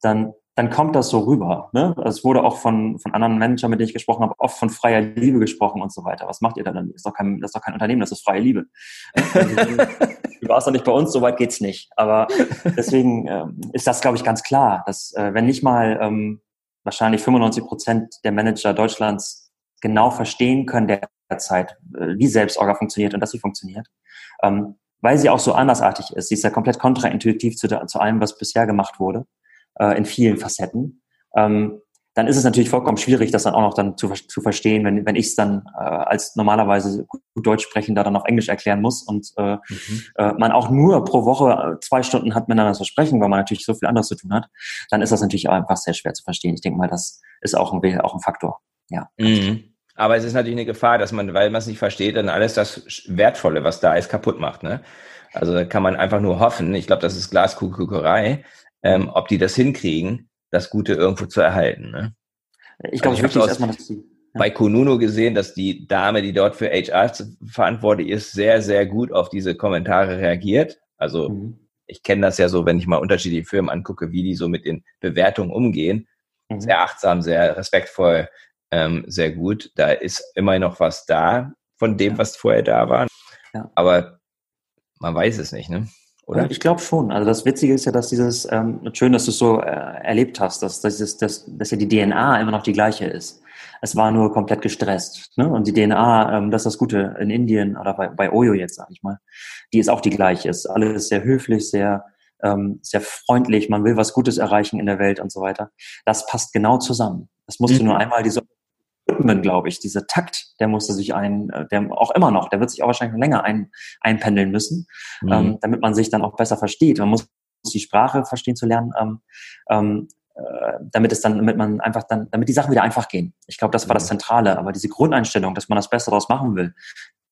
dann dann kommt das so rüber. Ne? Es wurde auch von, von anderen Managern, mit denen ich gesprochen habe, oft von freier Liebe gesprochen und so weiter. Was macht ihr da dann? Das ist doch kein, das ist doch kein Unternehmen, das ist freie Liebe. du warst doch nicht bei uns, so weit geht's nicht. Aber deswegen ähm, ist das, glaube ich, ganz klar, dass äh, wenn nicht mal ähm, wahrscheinlich 95 Prozent der Manager Deutschlands genau verstehen können derzeit, äh, wie Selbstorga funktioniert und dass sie funktioniert, ähm, weil sie auch so andersartig ist. Sie ist ja komplett kontraintuitiv zu, zu allem, was bisher gemacht wurde äh, in vielen Facetten. Ähm, dann ist es natürlich vollkommen schwierig, das dann auch noch dann zu, zu verstehen, wenn, wenn ich es dann äh, als normalerweise gut Deutsch sprechender dann auf Englisch erklären muss und äh, mhm. äh, man auch nur pro Woche äh, zwei Stunden hat miteinander zu sprechen, weil man natürlich so viel anderes zu tun hat, dann ist das natürlich auch einfach sehr schwer zu verstehen. Ich denke mal, das ist auch ein, auch ein Faktor. Ja. Mhm. Aber es ist natürlich eine Gefahr, dass man, weil man es nicht versteht, dann alles das Wertvolle, was da ist, kaputt macht. Ne? Also da kann man einfach nur hoffen. Ich glaube, das ist Glaskugelkuckerei ähm, ob die das hinkriegen, das Gute irgendwo zu erhalten. Ne? Ich glaube, also ich habe erstmal das Ziel. Ja. Bei Konuno gesehen, dass die Dame, die dort für HR verantwortlich ist, sehr, sehr gut auf diese Kommentare reagiert. Also mhm. ich kenne das ja so, wenn ich mal unterschiedliche Firmen angucke, wie die so mit den Bewertungen umgehen. Mhm. Sehr achtsam, sehr respektvoll, ähm, sehr gut. Da ist immer noch was da von dem, ja. was vorher da war. Ja. Aber man weiß es nicht, ne? Oder? Ich glaube schon. Also das Witzige ist ja, dass dieses, ähm, schön, dass du es so äh, erlebt hast, dass, dass, dass, dass, ja die DNA immer noch die gleiche ist. Es war nur komplett gestresst. Ne? Und die DNA, ähm, das ist das Gute in Indien oder bei, bei Oyo jetzt, sag ich mal, die ist auch die gleiche. Ist alles sehr höflich, sehr, ähm, sehr freundlich, man will was Gutes erreichen in der Welt und so weiter. Das passt genau zusammen. Das musst mhm. du nur einmal diese Rhythmen, glaube ich, dieser Takt, der musste sich ein, äh, der auch immer noch, der wird sich auch wahrscheinlich noch länger ein, einpendeln müssen, mhm. ähm, damit man sich dann auch besser versteht. Man muss die Sprache verstehen zu lernen, ähm, ähm, äh, damit es dann, damit man einfach dann, damit die Sachen wieder einfach gehen. Ich glaube, das war das mhm. Zentrale. Aber diese Grundeinstellung, dass man das Beste daraus machen will,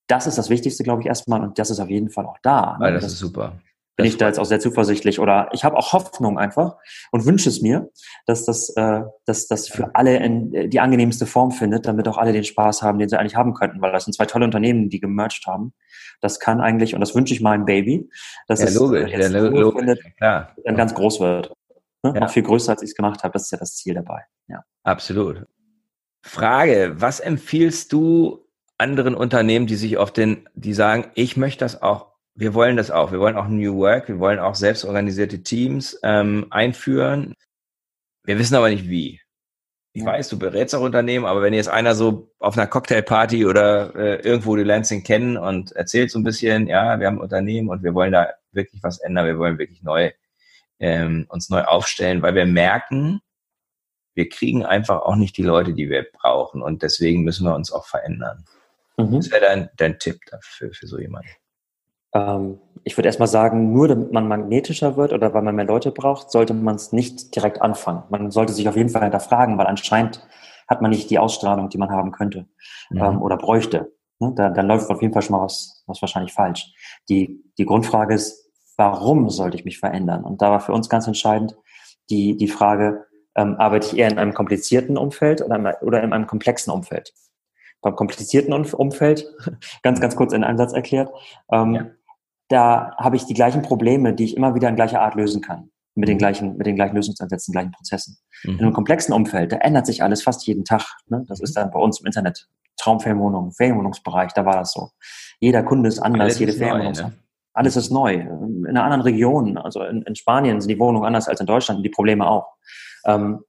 das ist das Wichtigste, glaube ich, erstmal. Und das ist auf jeden Fall auch da. Ne? Das, das, ist super bin ich da jetzt auch sehr zuversichtlich oder ich habe auch Hoffnung einfach und wünsche es mir, dass das, äh, dass das für alle in, äh, die angenehmste Form findet, damit auch alle den Spaß haben, den sie eigentlich haben könnten, weil das sind zwei tolle Unternehmen, die gemerged haben. Das kann eigentlich und das wünsche ich meinem Baby, dass ja, es logisch, äh, ja, logisch, findet, klar. dann ganz groß wird, ne? ja. noch viel größer als ich es gemacht habe. Das ist ja das Ziel dabei. Ja. Absolut. Frage: Was empfiehlst du anderen Unternehmen, die sich auf den, die sagen, ich möchte das auch wir wollen das auch. Wir wollen auch New Work, wir wollen auch selbstorganisierte Teams ähm, einführen. Wir wissen aber nicht wie. Ich ja. weiß, du berätst auch Unternehmen, aber wenn jetzt einer so auf einer Cocktailparty oder äh, irgendwo die Lansing kennen und erzählt so ein bisschen, ja, wir haben ein Unternehmen und wir wollen da wirklich was ändern, wir wollen wirklich neu ähm, uns neu aufstellen, weil wir merken, wir kriegen einfach auch nicht die Leute, die wir brauchen und deswegen müssen wir uns auch verändern. Mhm. Das wäre dein, dein Tipp dafür für so jemanden. Ähm, ich würde erstmal sagen, nur damit man magnetischer wird oder weil man mehr Leute braucht, sollte man es nicht direkt anfangen. Man sollte sich auf jeden Fall hinterfragen, weil anscheinend hat man nicht die Ausstrahlung, die man haben könnte mhm. ähm, oder bräuchte. Ne? Da, dann läuft auf jeden Fall schon mal was, was wahrscheinlich falsch. Die, die Grundfrage ist, warum sollte ich mich verändern? Und da war für uns ganz entscheidend die, die Frage, ähm, arbeite ich eher in einem komplizierten Umfeld oder in, oder in einem komplexen Umfeld? beim komplizierten Umfeld, ganz, ganz kurz in einem Satz erklärt, ähm, ja. Da habe ich die gleichen Probleme, die ich immer wieder in gleicher Art lösen kann. Mit den mhm. gleichen, mit den gleichen Lösungsansätzen, gleichen Prozessen. Mhm. In einem komplexen Umfeld, da ändert sich alles fast jeden Tag. Ne? Das ist dann bei uns im Internet. Traumferienwohnung, Ferienwohnungsbereich, da war das so. Jeder Kunde ist anders, alles jede Ferienwohnung. Ne? Alles ist neu. In einer anderen Region, also in, in, Spanien sind die Wohnungen anders als in Deutschland und die Probleme auch. Ähm,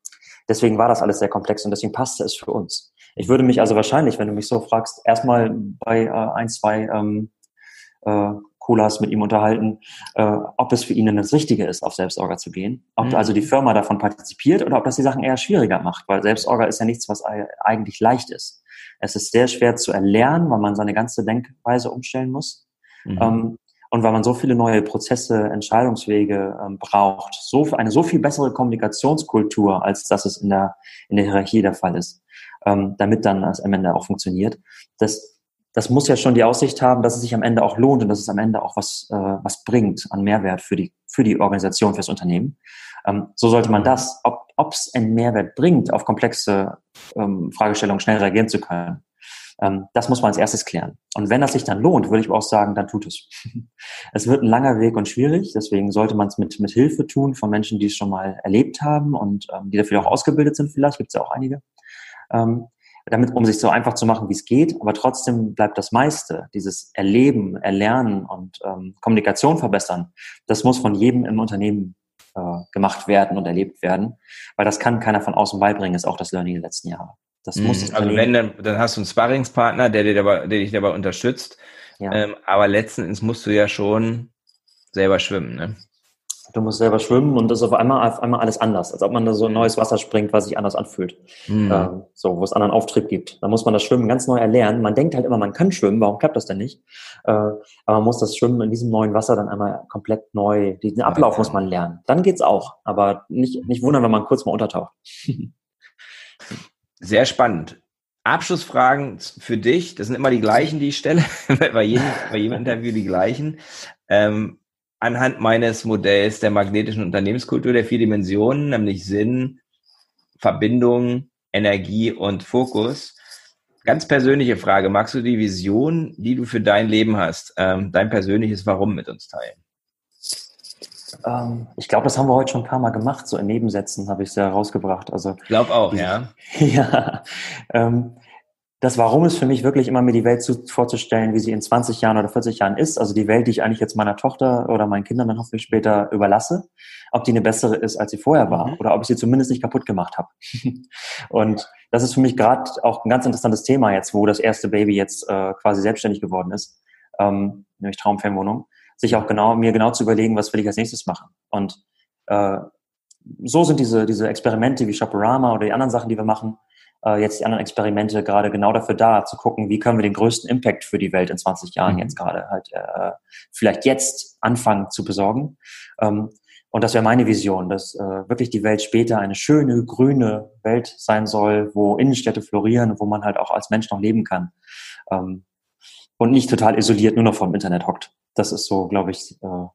deswegen war das alles sehr komplex und deswegen passte es für uns. Ich würde mich also wahrscheinlich, wenn du mich so fragst, erstmal bei äh, ein, zwei ähm, äh, Colas mit ihm unterhalten, äh, ob es für ihn das Richtige ist, auf Selbstorga zu gehen. Ob mhm. also die Firma davon partizipiert oder ob das die Sachen eher schwieriger macht, weil Selbstorga ist ja nichts, was eigentlich leicht ist. Es ist sehr schwer zu erlernen, weil man seine ganze Denkweise umstellen muss. Mhm. Ähm, und weil man so viele neue Prozesse, Entscheidungswege ähm, braucht, so eine so viel bessere Kommunikationskultur, als dass es in der in der Hierarchie der Fall ist, ähm, damit dann das am Ende auch funktioniert. Das das muss ja schon die Aussicht haben, dass es sich am Ende auch lohnt und dass es am Ende auch was, äh, was bringt an Mehrwert für die, für die Organisation, fürs Unternehmen. Ähm, so sollte man das, ob es einen Mehrwert bringt, auf komplexe ähm, Fragestellungen schnell reagieren zu können. Ähm, das muss man als erstes klären. Und wenn das sich dann lohnt, würde ich auch sagen, dann tut es. es wird ein langer Weg und schwierig, deswegen sollte man es mit, mit Hilfe tun von Menschen, die es schon mal erlebt haben und ähm, die dafür auch ausgebildet sind vielleicht, gibt es ja auch einige. Ähm, damit, um sich so einfach zu machen, wie es geht, aber trotzdem bleibt das meiste, dieses Erleben, Erlernen und ähm, Kommunikation verbessern, das muss von jedem im Unternehmen äh, gemacht werden und erlebt werden, weil das kann keiner von außen beibringen, ist auch das Learning der letzten Jahre. Das muss mhm. Also wenn, dann, dann hast du einen Sparringspartner, der, dir dabei, der dich dabei unterstützt, ja. ähm, aber letzten Endes musst du ja schon selber schwimmen, ne? Du musst selber schwimmen und das ist auf einmal, auf einmal alles anders, als ob man da so ein neues Wasser springt, was sich anders anfühlt. Mhm. Ähm, so, wo es anderen Auftrieb gibt. Da muss man das Schwimmen ganz neu erlernen. Man denkt halt immer, man kann schwimmen, warum klappt das denn nicht? Äh, aber man muss das Schwimmen in diesem neuen Wasser dann einmal komplett neu, diesen Ablauf muss man lernen. Dann geht's auch, aber nicht, nicht wundern, wenn man kurz mal untertaucht. Sehr spannend. Abschlussfragen für dich, das sind immer die gleichen, die ich stelle, bei jedem, bei jedem Interview die gleichen. Ähm, anhand meines Modells der magnetischen Unternehmenskultur der vier Dimensionen, nämlich Sinn, Verbindung, Energie und Fokus. Ganz persönliche Frage, magst du die Vision, die du für dein Leben hast, ähm, dein persönliches Warum mit uns teilen? Ähm, ich glaube, das haben wir heute schon ein paar Mal gemacht, so in Nebensätzen habe ich es ja rausgebracht. Also, ich glaube auch, ja. ja. Ähm, das Warum ist für mich wirklich immer mir die Welt zu, vorzustellen, wie sie in 20 Jahren oder 40 Jahren ist. Also die Welt, die ich eigentlich jetzt meiner Tochter oder meinen Kindern dann hoffentlich später überlasse, ob die eine bessere ist, als sie vorher war mhm. oder ob ich sie zumindest nicht kaputt gemacht habe. und das ist für mich gerade auch ein ganz interessantes Thema jetzt, wo das erste Baby jetzt äh, quasi selbstständig geworden ist, ähm, nämlich Traumfernwohnung, sich auch genau mir genau zu überlegen, was will ich als nächstes machen. Und äh, so sind diese diese Experimente wie Shoporama oder die anderen Sachen, die wir machen, äh, jetzt die anderen Experimente gerade genau dafür da, zu gucken, wie können wir den größten Impact für die Welt in 20 Jahren mhm. jetzt gerade halt äh, vielleicht jetzt anfangen zu besorgen. Ähm, und das wäre meine Vision, dass äh, wirklich die Welt später eine schöne, grüne Welt sein soll, wo Innenstädte florieren, wo man halt auch als Mensch noch leben kann. Ähm, und nicht total isoliert nur noch vom Internet hockt. Das ist so, glaube ich, äh,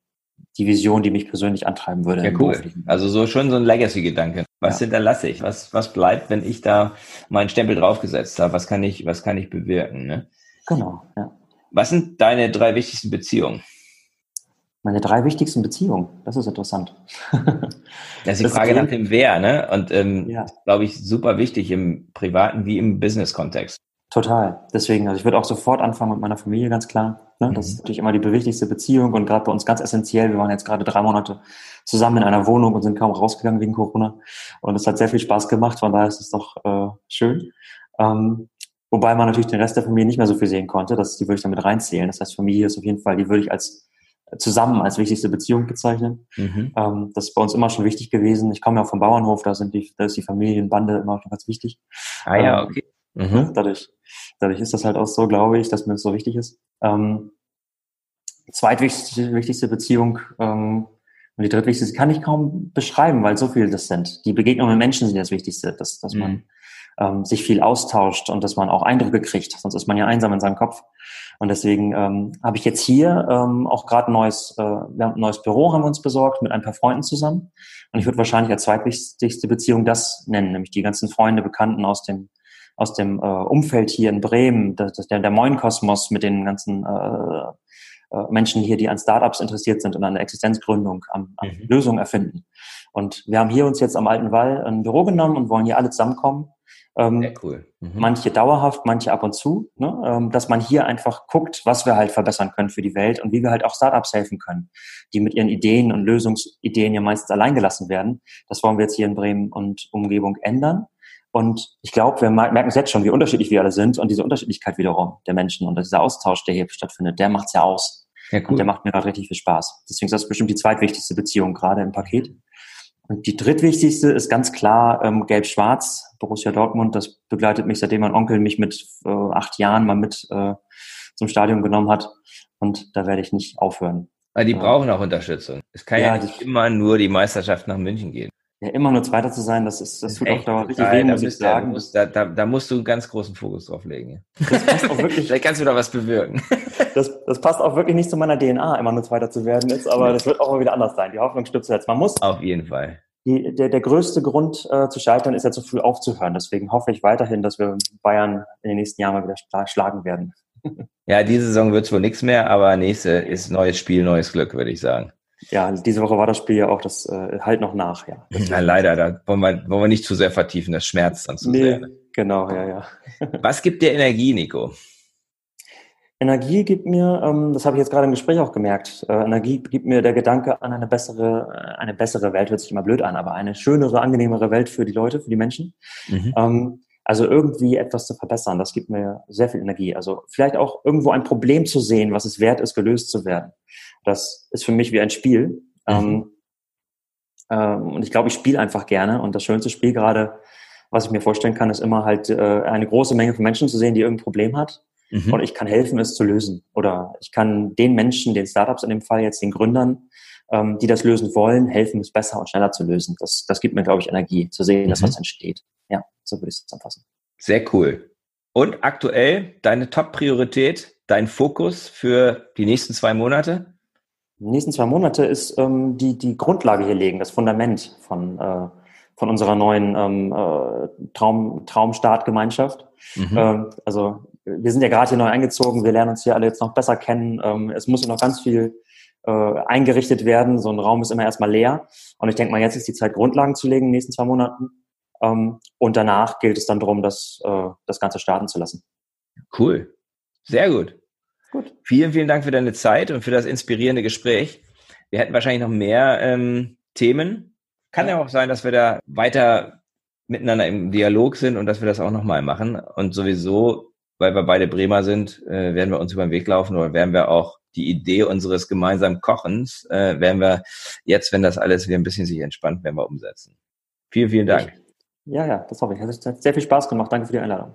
die Vision, die mich persönlich antreiben würde. Ja, cool. Also so schon so ein Legacy-Gedanke. Was ja. hinterlasse ich? Was, was bleibt, wenn ich da meinen Stempel draufgesetzt habe? Was kann ich, was kann ich bewirken? Ne? Genau, ja. Was sind deine drei wichtigsten Beziehungen? Meine drei wichtigsten Beziehungen, das ist interessant. das ist die das Frage nach dem Wer, ne? Und ähm, ja. glaube ich, super wichtig im privaten wie im Business-Kontext. Total. Deswegen, also ich würde auch sofort anfangen mit meiner Familie, ganz klar. Ne? Das ist mhm. natürlich immer die wichtigste Beziehung und gerade bei uns ganz essentiell. Wir waren jetzt gerade drei Monate zusammen in einer Wohnung und sind kaum rausgegangen wegen Corona. Und es hat sehr viel Spaß gemacht, von daher ist es doch äh, schön. Ähm, wobei man natürlich den Rest der Familie nicht mehr so viel sehen konnte. Das, die würde ich damit reinzählen. Das heißt, Familie ist auf jeden Fall, die würde ich als zusammen als wichtigste Beziehung bezeichnen. Mhm. Ähm, das ist bei uns immer schon wichtig gewesen. Ich komme ja vom Bauernhof, da sind die, da ist die Familienbande immer schon ganz wichtig. Ah ja, ähm, okay. Mhm. Dadurch, dadurch ist das halt auch so, glaube ich, dass mir das so wichtig ist. Ähm, zweitwichtigste wichtigste Beziehung ähm, und die drittwichtigste kann ich kaum beschreiben, weil so viel das sind. Die Begegnungen mit Menschen sind das Wichtigste, dass, dass mhm. man ähm, sich viel austauscht und dass man auch Eindrücke kriegt. Sonst ist man ja einsam in seinem Kopf. Und deswegen ähm, habe ich jetzt hier ähm, auch gerade ein neues, äh, ein neues Büro haben wir uns besorgt mit ein paar Freunden zusammen. Und ich würde wahrscheinlich als zweitwichtigste Beziehung das nennen, nämlich die ganzen Freunde, Bekannten aus dem aus dem äh, Umfeld hier in Bremen, das, das, der, der Moin-Kosmos mit den ganzen äh, äh, Menschen hier, die an Startups interessiert sind und an der Existenzgründung, an, an mhm. Lösungen erfinden. Und wir haben hier uns jetzt am Alten Wall ein Büro genommen und wollen hier alle zusammenkommen ähm, Sehr cool. Mhm. Manche dauerhaft, manche ab und zu, ne? ähm, dass man hier einfach guckt, was wir halt verbessern können für die Welt und wie wir halt auch Startups helfen können, die mit ihren Ideen und Lösungsideen ja meistens allein gelassen werden. Das wollen wir jetzt hier in Bremen und Umgebung ändern. Und ich glaube, wir merken es jetzt schon, wie unterschiedlich wir alle sind und diese Unterschiedlichkeit wiederum der Menschen und dieser Austausch, der hier stattfindet, der macht es ja aus. Ja, cool. Und der macht mir gerade richtig viel Spaß. Deswegen ist das bestimmt die zweitwichtigste Beziehung gerade im Paket. Und die drittwichtigste ist ganz klar ähm, Gelb-Schwarz, Borussia Dortmund. Das begleitet mich, seitdem mein Onkel mich mit äh, acht Jahren mal mit äh, zum Stadion genommen hat. Und da werde ich nicht aufhören. Aber die brauchen auch Unterstützung. Es kann ja, ja nicht immer nur die Meisterschaft nach München gehen. Ja, immer nur Zweiter zu sein, das ist, das tut auch dauernd richtig weh, muss ich sagen. Musst, da, da, da, musst du einen ganz großen Fokus drauf legen. Das passt auch wirklich. Vielleicht kannst du da was bewirken. Das, das passt auch wirklich nicht zu meiner DNA, immer nur Zweiter zu werden jetzt, aber das wird auch mal wieder anders sein. Die Hoffnung stirbt zuletzt. Man muss. Auf jeden Fall. Die, der, der größte Grund äh, zu scheitern ist ja zu früh aufzuhören. Deswegen hoffe ich weiterhin, dass wir Bayern in den nächsten Jahren mal wieder schlagen werden. Ja, diese Saison wird es wohl nichts mehr, aber nächste ist neues Spiel, neues Glück, würde ich sagen. Ja, diese Woche war das Spiel ja auch das äh, halt noch nach, ja. Na, leider, da wollen wir, wollen wir nicht zu sehr vertiefen, das schmerzt dann zu nee, sehr. Ne? Genau, ja, ja. Was gibt dir Energie, Nico? Energie gibt mir, ähm, das habe ich jetzt gerade im Gespräch auch gemerkt, äh, Energie gibt mir der Gedanke an eine bessere, äh, eine bessere Welt, hört sich immer blöd an, aber eine schönere, angenehmere Welt für die Leute, für die Menschen. Mhm. Ähm, also irgendwie etwas zu verbessern, das gibt mir sehr viel Energie. Also vielleicht auch irgendwo ein Problem zu sehen, was es wert ist, gelöst zu werden. Das ist für mich wie ein Spiel. Mhm. Ähm, ähm, und ich glaube, ich spiele einfach gerne. Und das schönste Spiel gerade, was ich mir vorstellen kann, ist immer halt äh, eine große Menge von Menschen zu sehen, die irgendein Problem hat. Mhm. Und ich kann helfen, es zu lösen. Oder ich kann den Menschen, den Startups in dem Fall jetzt, den Gründern, ähm, die das lösen wollen, helfen, es besser und schneller zu lösen. Das, das gibt mir, glaube ich, Energie, zu sehen, mhm. dass was entsteht. Ja, so würde ich es zusammenfassen. Sehr cool. Und aktuell deine Top-Priorität, dein Fokus für die nächsten zwei Monate? Die nächsten zwei Monate ist ähm, die, die Grundlage hier legen, das Fundament von, äh, von unserer neuen ähm, äh, Traum, Traumstartgemeinschaft. Mhm. Ähm, also wir sind ja gerade hier neu eingezogen, wir lernen uns hier alle jetzt noch besser kennen. Ähm, es muss noch ganz viel äh, eingerichtet werden. So ein Raum ist immer erstmal leer. Und ich denke mal, jetzt ist die Zeit, Grundlagen zu legen in den nächsten zwei Monaten. Ähm, und danach gilt es dann darum, das, äh, das Ganze starten zu lassen. Cool. Sehr gut. Gut. Vielen, vielen Dank für deine Zeit und für das inspirierende Gespräch. Wir hätten wahrscheinlich noch mehr ähm, Themen. Kann ja. ja auch sein, dass wir da weiter miteinander im Dialog sind und dass wir das auch nochmal machen. Und sowieso, weil wir beide Bremer sind, äh, werden wir uns über den Weg laufen oder werden wir auch die Idee unseres gemeinsamen Kochens, äh, werden wir jetzt, wenn das alles wieder ein bisschen sich entspannt, werden wir umsetzen. Vielen, vielen Dank. Ja, ja, das hoffe ich. Es hat sehr viel Spaß gemacht. Danke für die Einladung.